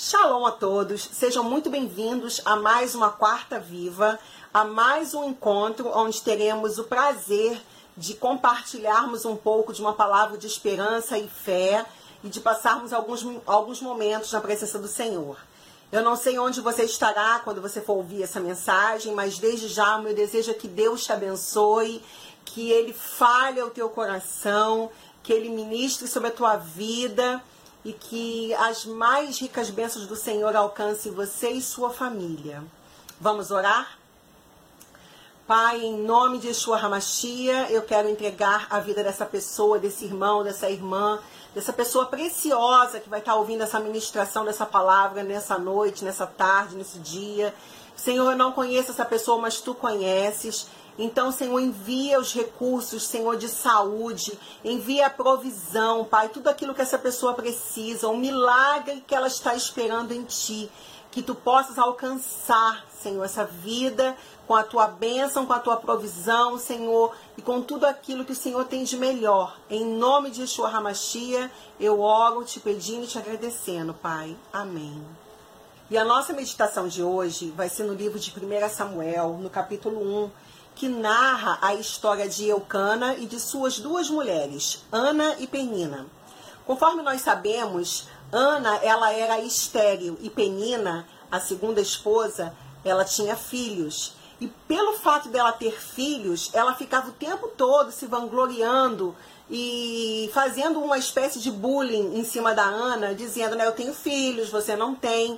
Shalom a todos, sejam muito bem-vindos a mais uma Quarta Viva, a mais um encontro onde teremos o prazer de compartilharmos um pouco de uma palavra de esperança e fé e de passarmos alguns, alguns momentos na presença do Senhor. Eu não sei onde você estará quando você for ouvir essa mensagem, mas desde já o meu desejo é que Deus te abençoe, que Ele fale ao teu coração, que Ele ministre sobre a tua vida e que as mais ricas bênçãos do Senhor alcancem você e sua família. Vamos orar? Pai, em nome de Yeshua Hamashia, eu quero entregar a vida dessa pessoa, desse irmão, dessa irmã, dessa pessoa preciosa que vai estar ouvindo essa ministração dessa palavra nessa noite, nessa tarde, nesse dia. Senhor, eu não conheço essa pessoa, mas tu conheces. Então, Senhor, envia os recursos, Senhor, de saúde, envia a provisão, Pai, tudo aquilo que essa pessoa precisa, um milagre que ela está esperando em Ti, que Tu possas alcançar, Senhor, essa vida com a tua bênção, com a tua provisão, Senhor, e com tudo aquilo que o Senhor tem de melhor. Em nome de Yeshua Hamashia, eu oro te pedindo e te agradecendo, Pai. Amém. E a nossa meditação de hoje vai ser no livro de 1 Samuel, no capítulo 1, que narra a história de Eucana e de suas duas mulheres, Ana e Penina. Conforme nós sabemos, Ana ela era estéril e Penina, a segunda esposa, ela tinha filhos. E pelo fato dela ter filhos, ela ficava o tempo todo se vangloriando e fazendo uma espécie de bullying em cima da Ana, dizendo, né, eu tenho filhos, você não tem.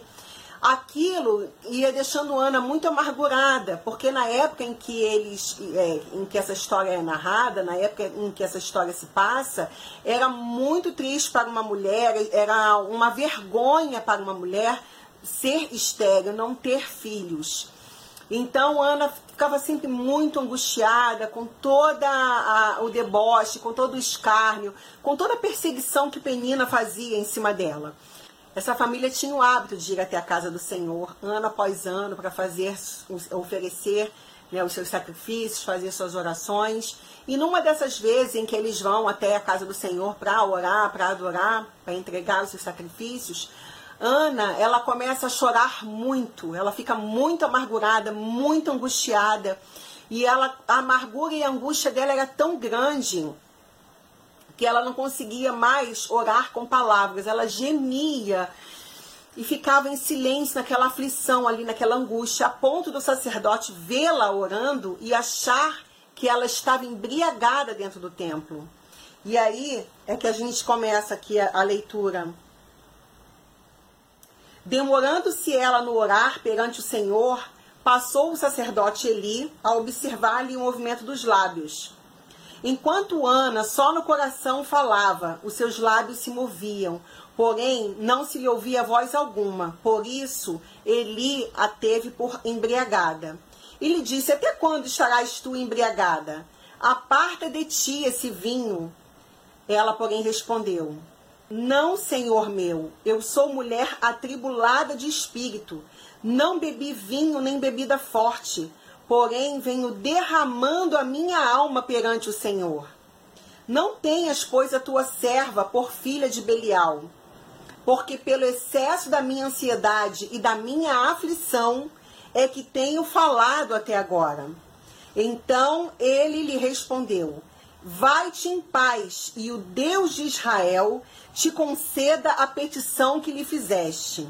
Aquilo ia deixando Ana muito amargurada, porque na época em que eles, é, em que essa história é narrada, na época em que essa história se passa, era muito triste para uma mulher, era uma vergonha para uma mulher ser estéril, não ter filhos. Então Ana ficava sempre muito angustiada com toda a, o deboche, com todo o escárnio, com toda a perseguição que Penina fazia em cima dela. Essa família tinha o hábito de ir até a casa do Senhor, ano após ano, para fazer, oferecer né, os seus sacrifícios, fazer suas orações. E numa dessas vezes em que eles vão até a casa do Senhor para orar, para adorar, para entregar os seus sacrifícios, Ana, ela começa a chorar muito, ela fica muito amargurada, muito angustiada. E ela, a amargura e a angústia dela era tão grande que ela não conseguia mais orar com palavras, ela gemia e ficava em silêncio naquela aflição ali, naquela angústia, a ponto do sacerdote vê-la orando e achar que ela estava embriagada dentro do templo. E aí é que a gente começa aqui a, a leitura. Demorando-se ela no orar perante o Senhor, passou o sacerdote Eli a observar-lhe o movimento dos lábios. Enquanto Ana só no coração falava, os seus lábios se moviam, porém não se lhe ouvia voz alguma. Por isso, Eli a teve por embriagada. E lhe disse: Até quando estarás tu embriagada? Aparta de ti esse vinho. Ela, porém, respondeu: não, Senhor meu, eu sou mulher atribulada de espírito. Não bebi vinho nem bebida forte, porém venho derramando a minha alma perante o Senhor. Não tenhas, pois, a tua serva por filha de Belial, porque pelo excesso da minha ansiedade e da minha aflição é que tenho falado até agora. Então ele lhe respondeu: Vai-te em paz, e o Deus de Israel te conceda a petição que lhe fizeste.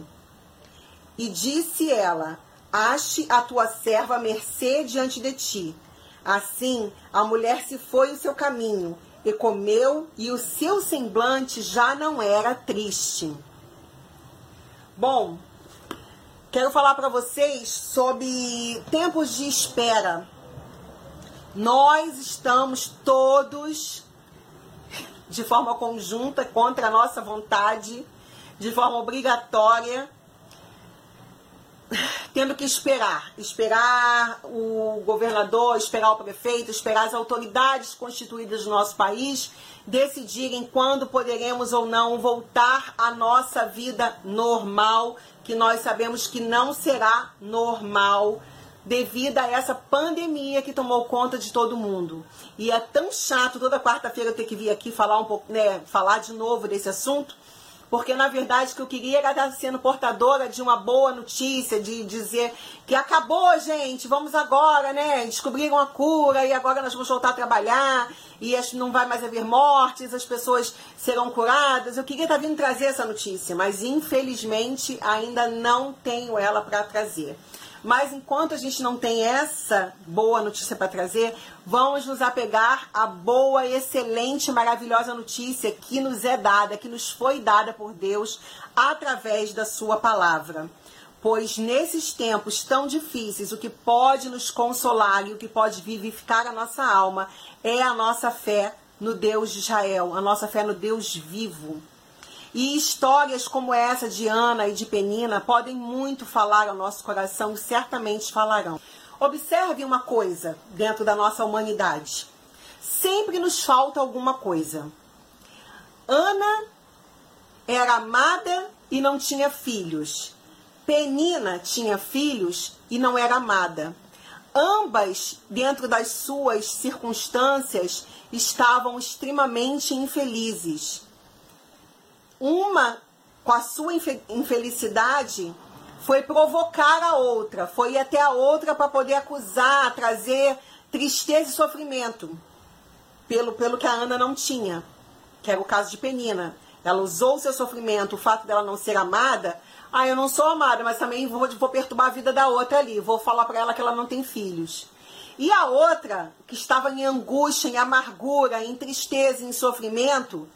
E disse ela: Ache a tua serva mercê diante de ti. Assim a mulher se foi o seu caminho, e comeu, e o seu semblante já não era triste. Bom, quero falar para vocês sobre tempos de espera. Nós estamos todos de forma conjunta, contra a nossa vontade, de forma obrigatória, tendo que esperar. Esperar o governador, esperar o prefeito, esperar as autoridades constituídas do nosso país decidirem quando poderemos ou não voltar à nossa vida normal, que nós sabemos que não será normal devido a essa pandemia que tomou conta de todo mundo. E é tão chato toda quarta-feira ter que vir aqui falar um pouco, né, falar de novo desse assunto, porque na verdade o que eu queria era estar sendo portadora de uma boa notícia, de dizer que acabou, gente, vamos agora, né? Descobriram a cura e agora nós vamos voltar a trabalhar e não vai mais haver mortes, as pessoas serão curadas. Eu queria estar vindo trazer essa notícia, mas infelizmente ainda não tenho ela para trazer. Mas enquanto a gente não tem essa boa notícia para trazer, vamos nos apegar à boa, excelente, maravilhosa notícia que nos é dada, que nos foi dada por Deus através da Sua palavra. Pois nesses tempos tão difíceis, o que pode nos consolar e o que pode vivificar a nossa alma é a nossa fé no Deus de Israel, a nossa fé no Deus vivo. E histórias como essa de Ana e de Penina podem muito falar ao nosso coração e certamente falarão. Observe uma coisa dentro da nossa humanidade. Sempre nos falta alguma coisa. Ana era amada e não tinha filhos. Penina tinha filhos e não era amada. Ambas, dentro das suas circunstâncias, estavam extremamente infelizes. Uma, com a sua infelicidade, foi provocar a outra, foi ir até a outra para poder acusar, trazer tristeza e sofrimento, pelo, pelo que a Ana não tinha, que era o caso de Penina. Ela usou o seu sofrimento, o fato dela não ser amada. Ah, eu não sou amada, mas também vou, vou perturbar a vida da outra ali. Vou falar para ela que ela não tem filhos. E a outra, que estava em angústia, em amargura, em tristeza, em sofrimento,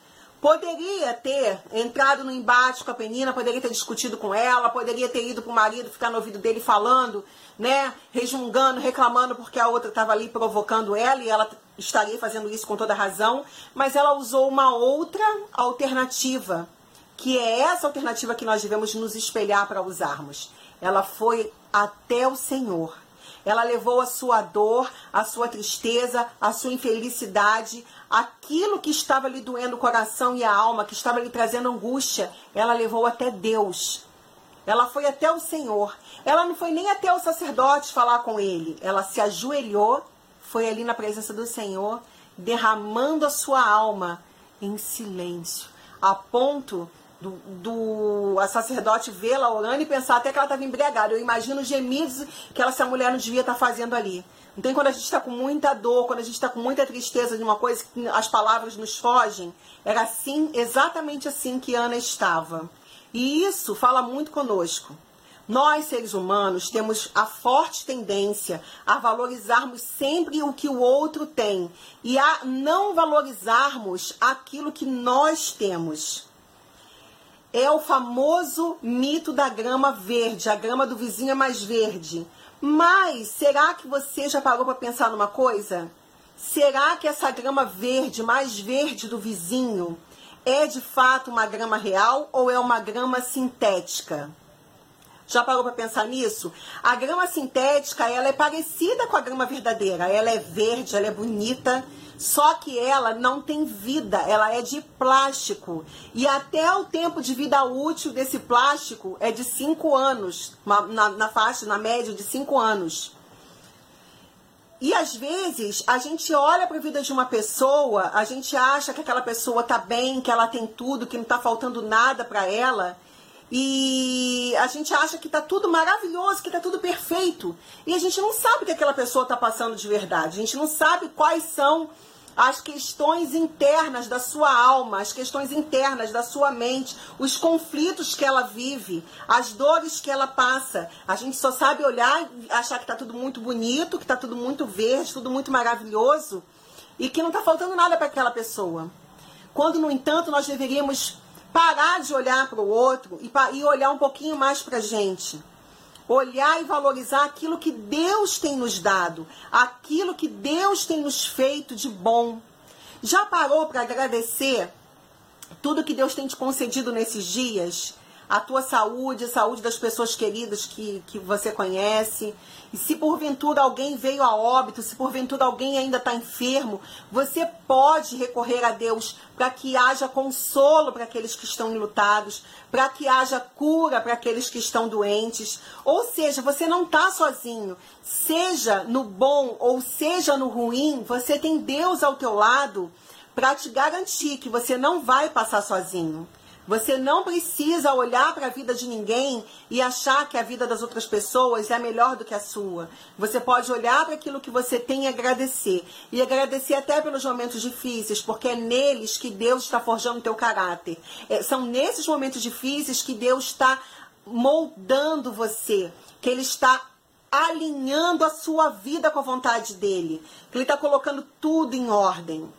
Poderia ter entrado no embate com a Penina, poderia ter discutido com ela, poderia ter ido para o marido ficar no ouvido dele falando, né, resmungando, reclamando porque a outra estava ali provocando ela e ela estaria fazendo isso com toda razão, mas ela usou uma outra alternativa, que é essa alternativa que nós devemos nos espelhar para usarmos. Ela foi até o Senhor ela levou a sua dor, a sua tristeza, a sua infelicidade, aquilo que estava lhe doendo o coração e a alma, que estava lhe trazendo angústia, ela levou até Deus. Ela foi até o Senhor. Ela não foi nem até o sacerdote falar com ele. Ela se ajoelhou, foi ali na presença do Senhor, derramando a sua alma em silêncio, a ponto do, do a sacerdote vê-la orando e pensar até que ela estava embriagada. Eu imagino os gemidos que ela, essa mulher não devia estar tá fazendo ali. Não tem quando a gente está com muita dor, quando a gente está com muita tristeza de uma coisa que as palavras nos fogem. Era assim, exatamente assim que Ana estava. E isso fala muito conosco. Nós, seres humanos, temos a forte tendência a valorizarmos sempre o que o outro tem e a não valorizarmos aquilo que nós temos é o famoso mito da grama verde. A grama do vizinho é mais verde. Mas será que você já parou para pensar numa coisa? Será que essa grama verde, mais verde do vizinho, é de fato uma grama real ou é uma grama sintética? Já parou para pensar nisso? A grama sintética, ela é parecida com a grama verdadeira. Ela é verde, ela é bonita, só que ela não tem vida, ela é de plástico. E até o tempo de vida útil desse plástico é de 5 anos, na, na faixa, na média de 5 anos. E às vezes a gente olha para a vida de uma pessoa, a gente acha que aquela pessoa tá bem, que ela tem tudo, que não está faltando nada para ela. E a gente acha que tá tudo maravilhoso, que tá tudo perfeito. E a gente não sabe o que aquela pessoa tá passando de verdade. A gente não sabe quais são as questões internas da sua alma, as questões internas da sua mente, os conflitos que ela vive, as dores que ela passa. A gente só sabe olhar e achar que tá tudo muito bonito, que tá tudo muito verde, tudo muito maravilhoso e que não tá faltando nada para aquela pessoa. Quando, no entanto, nós deveríamos parar de olhar para o outro e, e olhar um pouquinho mais para a gente. Olhar e valorizar aquilo que Deus tem nos dado, aquilo que Deus tem nos feito de bom. Já parou para agradecer tudo que Deus tem te concedido nesses dias? A tua saúde, a saúde das pessoas queridas que, que você conhece. E se porventura alguém veio a óbito, se porventura alguém ainda está enfermo, você pode recorrer a Deus para que haja consolo para aqueles que estão enlutados, para que haja cura para aqueles que estão doentes. Ou seja, você não está sozinho. Seja no bom ou seja no ruim, você tem Deus ao teu lado para te garantir que você não vai passar sozinho. Você não precisa olhar para a vida de ninguém e achar que a vida das outras pessoas é melhor do que a sua. Você pode olhar para aquilo que você tem e agradecer. E agradecer até pelos momentos difíceis, porque é neles que Deus está forjando o teu caráter. É, são nesses momentos difíceis que Deus está moldando você, que Ele está alinhando a sua vida com a vontade dele, que Ele está colocando tudo em ordem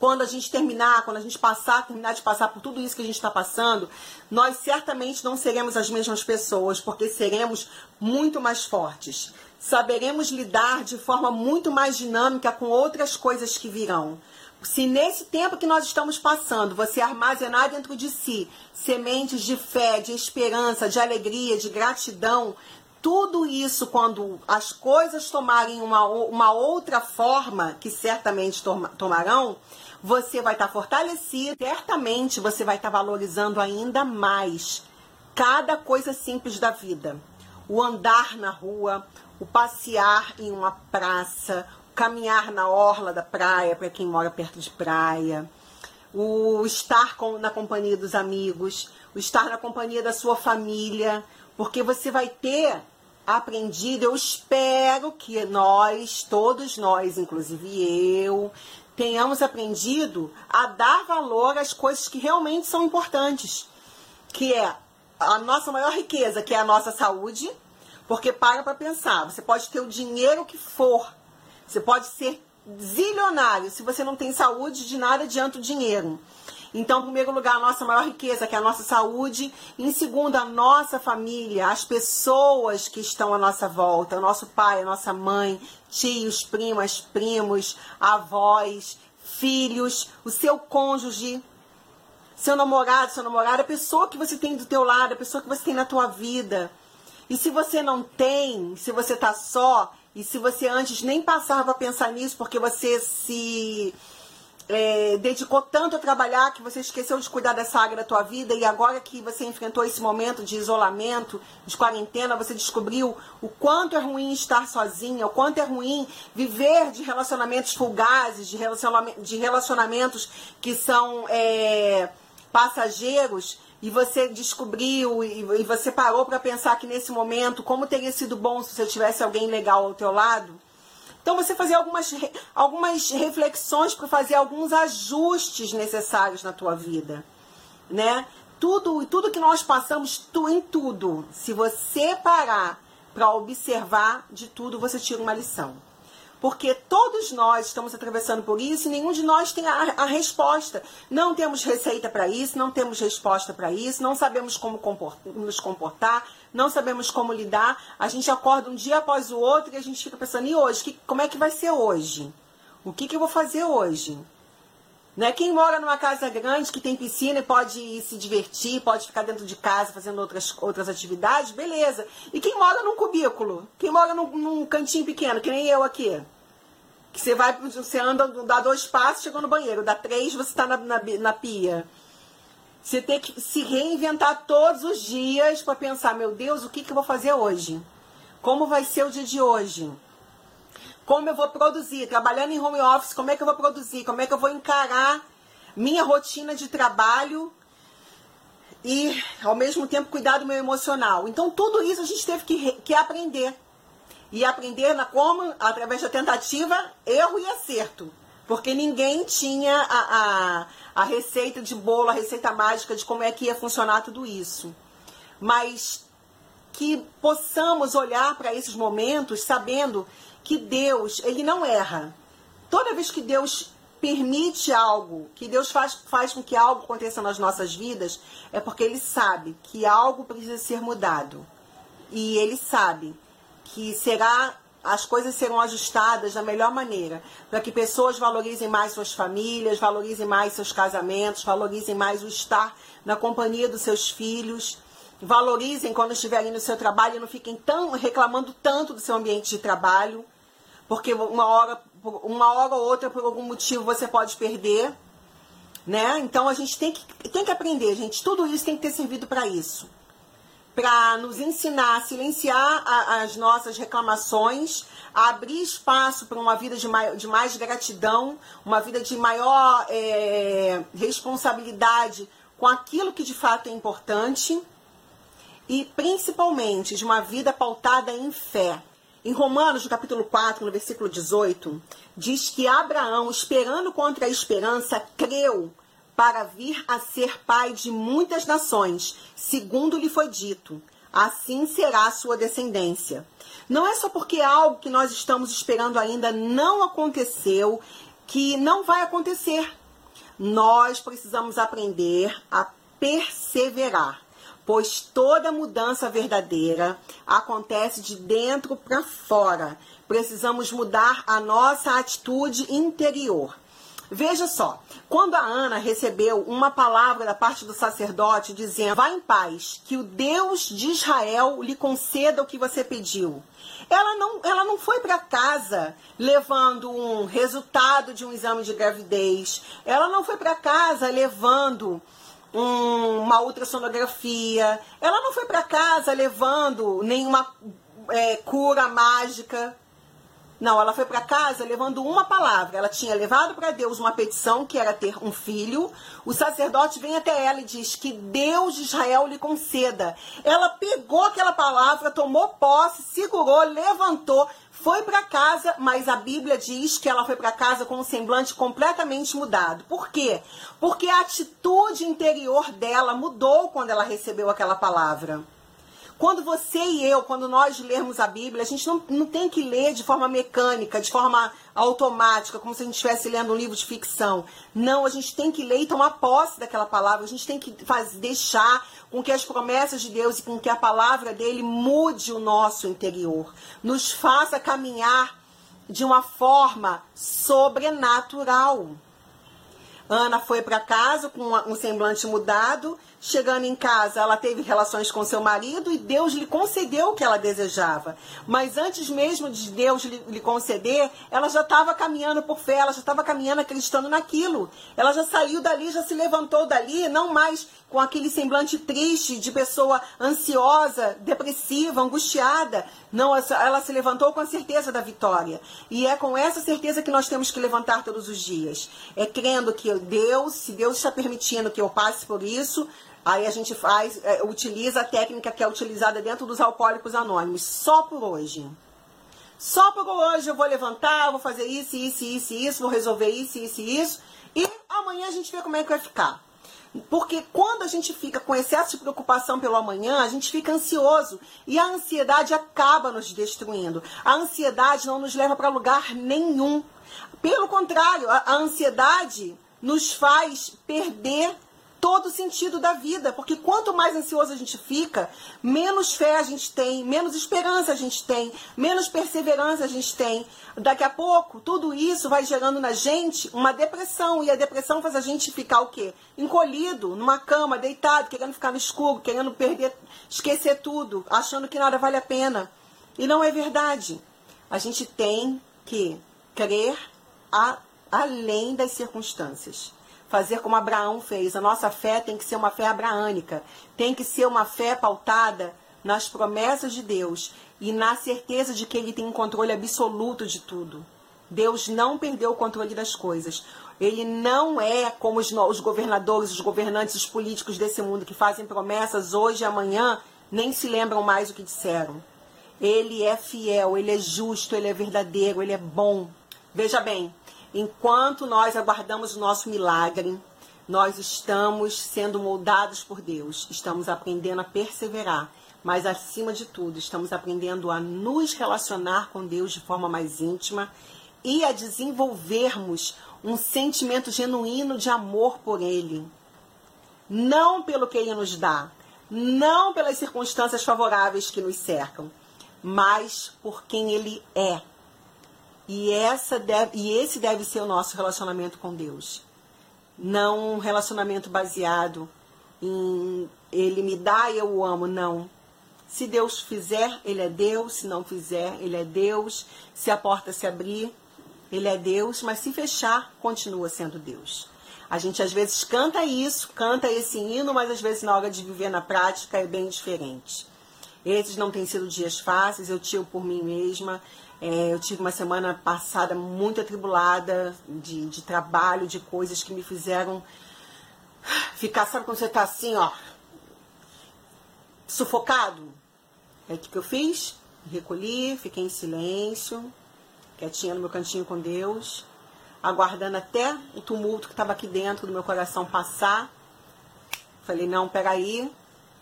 quando a gente terminar, quando a gente passar, terminar de passar por tudo isso que a gente está passando, nós certamente não seremos as mesmas pessoas, porque seremos muito mais fortes. Saberemos lidar de forma muito mais dinâmica com outras coisas que virão. Se nesse tempo que nós estamos passando, você armazenar dentro de si sementes de fé, de esperança, de alegria, de gratidão, tudo isso, quando as coisas tomarem uma, uma outra forma, que certamente tomarão, você vai estar tá fortalecido, certamente você vai estar tá valorizando ainda mais cada coisa simples da vida. O andar na rua, o passear em uma praça, o caminhar na orla da praia, para quem mora perto de praia, o estar com, na companhia dos amigos, o estar na companhia da sua família, porque você vai ter aprendido, eu espero que nós, todos nós, inclusive eu, tenhamos aprendido a dar valor às coisas que realmente são importantes, que é a nossa maior riqueza, que é a nossa saúde, porque para para pensar, você pode ter o dinheiro que for, você pode ser zilionário, se você não tem saúde, de nada adianta o dinheiro. Então, em primeiro lugar, a nossa maior riqueza, que é a nossa saúde. Em segundo, a nossa família, as pessoas que estão à nossa volta, o nosso pai, a nossa mãe, tios, primas, primos, avós, filhos, o seu cônjuge, seu namorado, sua namorada, a pessoa que você tem do teu lado, a pessoa que você tem na tua vida. E se você não tem, se você está só, e se você antes nem passava a pensar nisso porque você se é, dedicou tanto a trabalhar que você esqueceu de cuidar dessa área da tua vida e agora que você enfrentou esse momento de isolamento, de quarentena, você descobriu o quanto é ruim estar sozinha, o quanto é ruim viver de relacionamentos fugazes, de, relacionamentos, de relacionamentos que são é, passageiros e você descobriu e, e você parou para pensar que nesse momento como teria sido bom se você tivesse alguém legal ao teu lado então você fazer algumas, algumas reflexões para fazer alguns ajustes necessários na tua vida, né? Tudo, tudo que nós passamos, tu, em tudo, se você parar para observar de tudo, você tira uma lição porque todos nós estamos atravessando por isso e nenhum de nós tem a, a resposta. Não temos receita para isso, não temos resposta para isso, não sabemos como comportar, nos comportar, não sabemos como lidar. A gente acorda um dia após o outro e a gente fica pensando, e hoje? Que, como é que vai ser hoje? O que, que eu vou fazer hoje? Né? Quem mora numa casa grande que tem piscina e pode se divertir, pode ficar dentro de casa fazendo outras, outras atividades, beleza. E quem mora num cubículo? Quem mora num, num cantinho pequeno, que nem eu aqui? Que você vai, você anda, dá dois passos, chegou no banheiro, dá três, você está na, na, na pia. Você tem que se reinventar todos os dias para pensar, meu Deus, o que, que eu vou fazer hoje? Como vai ser o dia de hoje? Como eu vou produzir? Trabalhando em home office, como é que eu vou produzir? Como é que eu vou encarar minha rotina de trabalho e, ao mesmo tempo, cuidar do meu emocional? Então, tudo isso a gente teve que, que aprender. E aprender na como? Através da tentativa, erro e acerto. Porque ninguém tinha a, a, a receita de bolo, a receita mágica de como é que ia funcionar tudo isso. Mas que possamos olhar para esses momentos sabendo que Deus, ele não erra. Toda vez que Deus permite algo, que Deus faz, faz com que algo aconteça nas nossas vidas, é porque ele sabe que algo precisa ser mudado. E ele sabe que será as coisas serão ajustadas da melhor maneira, para que pessoas valorizem mais suas famílias, valorizem mais seus casamentos, valorizem mais o estar na companhia dos seus filhos, valorizem quando estiverem no seu trabalho e não fiquem tão reclamando tanto do seu ambiente de trabalho, porque uma hora, uma hora ou outra por algum motivo você pode perder, né? Então a gente tem que, tem que aprender, gente. Tudo isso tem que ter servido para isso, para nos ensinar a silenciar a, as nossas reclamações, a abrir espaço para uma vida de, mai, de mais gratidão, uma vida de maior é, responsabilidade com aquilo que de fato é importante e principalmente de uma vida pautada em fé. Em Romanos, no capítulo 4, no versículo 18, diz que Abraão, esperando contra a esperança, creu para vir a ser pai de muitas nações, segundo lhe foi dito. Assim será a sua descendência. Não é só porque algo que nós estamos esperando ainda não aconteceu que não vai acontecer. Nós precisamos aprender a perseverar pois toda mudança verdadeira acontece de dentro para fora. Precisamos mudar a nossa atitude interior. Veja só, quando a Ana recebeu uma palavra da parte do sacerdote dizendo: Vá em paz, que o Deus de Israel lhe conceda o que você pediu. Ela não, ela não foi para casa levando um resultado de um exame de gravidez. Ela não foi para casa levando um, uma ultrassonografia. Ela não foi para casa levando nenhuma é, cura mágica. Não, ela foi para casa levando uma palavra. Ela tinha levado para Deus uma petição que era ter um filho. O sacerdote vem até ela e diz que Deus de Israel lhe conceda. Ela pegou aquela palavra, tomou posse, segurou, levantou, foi para casa, mas a Bíblia diz que ela foi para casa com um semblante completamente mudado. Por quê? Porque a atitude interior dela mudou quando ela recebeu aquela palavra. Quando você e eu, quando nós lermos a Bíblia, a gente não, não tem que ler de forma mecânica, de forma automática, como se a gente estivesse lendo um livro de ficção. Não, a gente tem que ler e tomar posse daquela palavra. A gente tem que fazer, deixar com que as promessas de Deus e com que a palavra dele mude o nosso interior, nos faça caminhar de uma forma sobrenatural. Ana foi para casa com um semblante mudado Chegando em casa, ela teve relações com seu marido e Deus lhe concedeu o que ela desejava. Mas antes mesmo de Deus lhe, conceder, ela já estava caminhando por fé, ela já estava caminhando acreditando naquilo. Ela já saiu dali, já se levantou dali, não mais com aquele semblante triste de pessoa ansiosa, depressiva, angustiada. Não, ela se levantou com a certeza da vitória. E é com essa certeza que nós temos que levantar todos os dias. É crendo que Deus, se Deus está permitindo que eu passe por isso, Aí a gente faz, é, utiliza a técnica que é utilizada dentro dos alcoólicos anônimos, só por hoje. Só por hoje eu vou levantar, vou fazer isso, isso, isso, isso, vou resolver isso, isso, isso. E amanhã a gente vê como é que vai ficar. Porque quando a gente fica com excesso de preocupação pelo amanhã, a gente fica ansioso. E a ansiedade acaba nos destruindo. A ansiedade não nos leva para lugar nenhum. Pelo contrário, a, a ansiedade nos faz perder todo o sentido da vida, porque quanto mais ansioso a gente fica, menos fé a gente tem, menos esperança a gente tem, menos perseverança a gente tem. Daqui a pouco, tudo isso vai gerando na gente uma depressão, e a depressão faz a gente ficar o quê? Encolhido, numa cama, deitado, querendo ficar no escuro, querendo perder, esquecer tudo, achando que nada vale a pena. E não é verdade. A gente tem que crer a, além das circunstâncias fazer como Abraão fez. A nossa fé tem que ser uma fé abraânica, tem que ser uma fé pautada nas promessas de Deus e na certeza de que Ele tem um controle absoluto de tudo. Deus não perdeu o controle das coisas. Ele não é como os, os governadores, os governantes, os políticos desse mundo que fazem promessas hoje e amanhã, nem se lembram mais o que disseram. Ele é fiel, ele é justo, ele é verdadeiro, ele é bom. Veja bem, Enquanto nós aguardamos o nosso milagre, nós estamos sendo moldados por Deus, estamos aprendendo a perseverar, mas acima de tudo, estamos aprendendo a nos relacionar com Deus de forma mais íntima e a desenvolvermos um sentimento genuíno de amor por Ele. Não pelo que Ele nos dá, não pelas circunstâncias favoráveis que nos cercam, mas por quem Ele é e, essa deve, e esse deve ser o nosso relacionamento com Deus. Não um relacionamento baseado em ele me dá eu o amo, não. Se Deus fizer, ele é Deus, se não fizer, ele é Deus. Se a porta se abrir, ele é Deus, mas se fechar, continua sendo Deus. A gente às vezes canta isso, canta esse hino, mas às vezes na hora de viver na prática é bem diferente. Esses não têm sido dias fáceis, eu tiro por mim mesma. É, eu tive uma semana passada muito atribulada de, de trabalho, de coisas que me fizeram ficar, sabe quando você tá assim, ó, sufocado? É o que eu fiz? Recolhi, fiquei em silêncio, quietinha no meu cantinho com Deus, aguardando até o tumulto que estava aqui dentro do meu coração passar. Falei, não, peraí,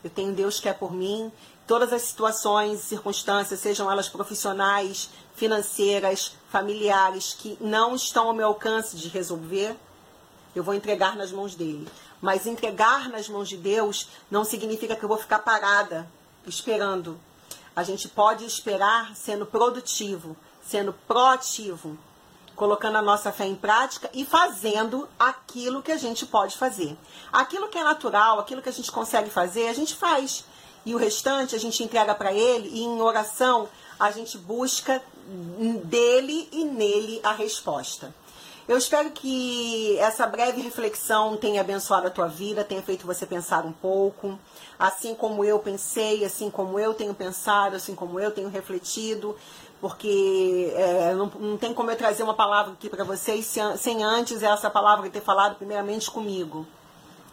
eu tenho Deus que é por mim. Todas as situações, circunstâncias, sejam elas profissionais, financeiras, familiares, que não estão ao meu alcance de resolver, eu vou entregar nas mãos dele. Mas entregar nas mãos de Deus não significa que eu vou ficar parada, esperando. A gente pode esperar sendo produtivo, sendo proativo, colocando a nossa fé em prática e fazendo aquilo que a gente pode fazer. Aquilo que é natural, aquilo que a gente consegue fazer, a gente faz. E o restante a gente entrega para ele e em oração a gente busca dele e nele a resposta. Eu espero que essa breve reflexão tenha abençoado a tua vida, tenha feito você pensar um pouco, assim como eu pensei, assim como eu tenho pensado, assim como eu tenho refletido, porque é, não, não, tem como eu trazer uma palavra aqui para vocês sem, antes essa palavra ter falado primeiramente comigo.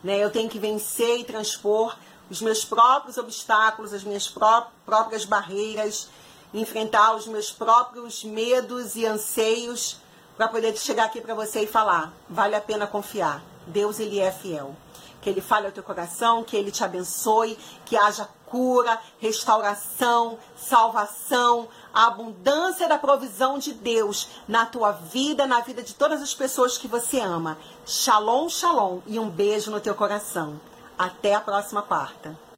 Né? Eu tenho que vencer e transpor os meus próprios obstáculos, as minhas pró próprias barreiras, enfrentar os meus próprios medos e anseios para poder chegar aqui para você e falar: vale a pena confiar. Deus ele é fiel. Que ele fale ao teu coração, que ele te abençoe, que haja cura, restauração, salvação, a abundância da provisão de Deus na tua vida, na vida de todas as pessoas que você ama. Shalom, shalom e um beijo no teu coração. Até a próxima quarta.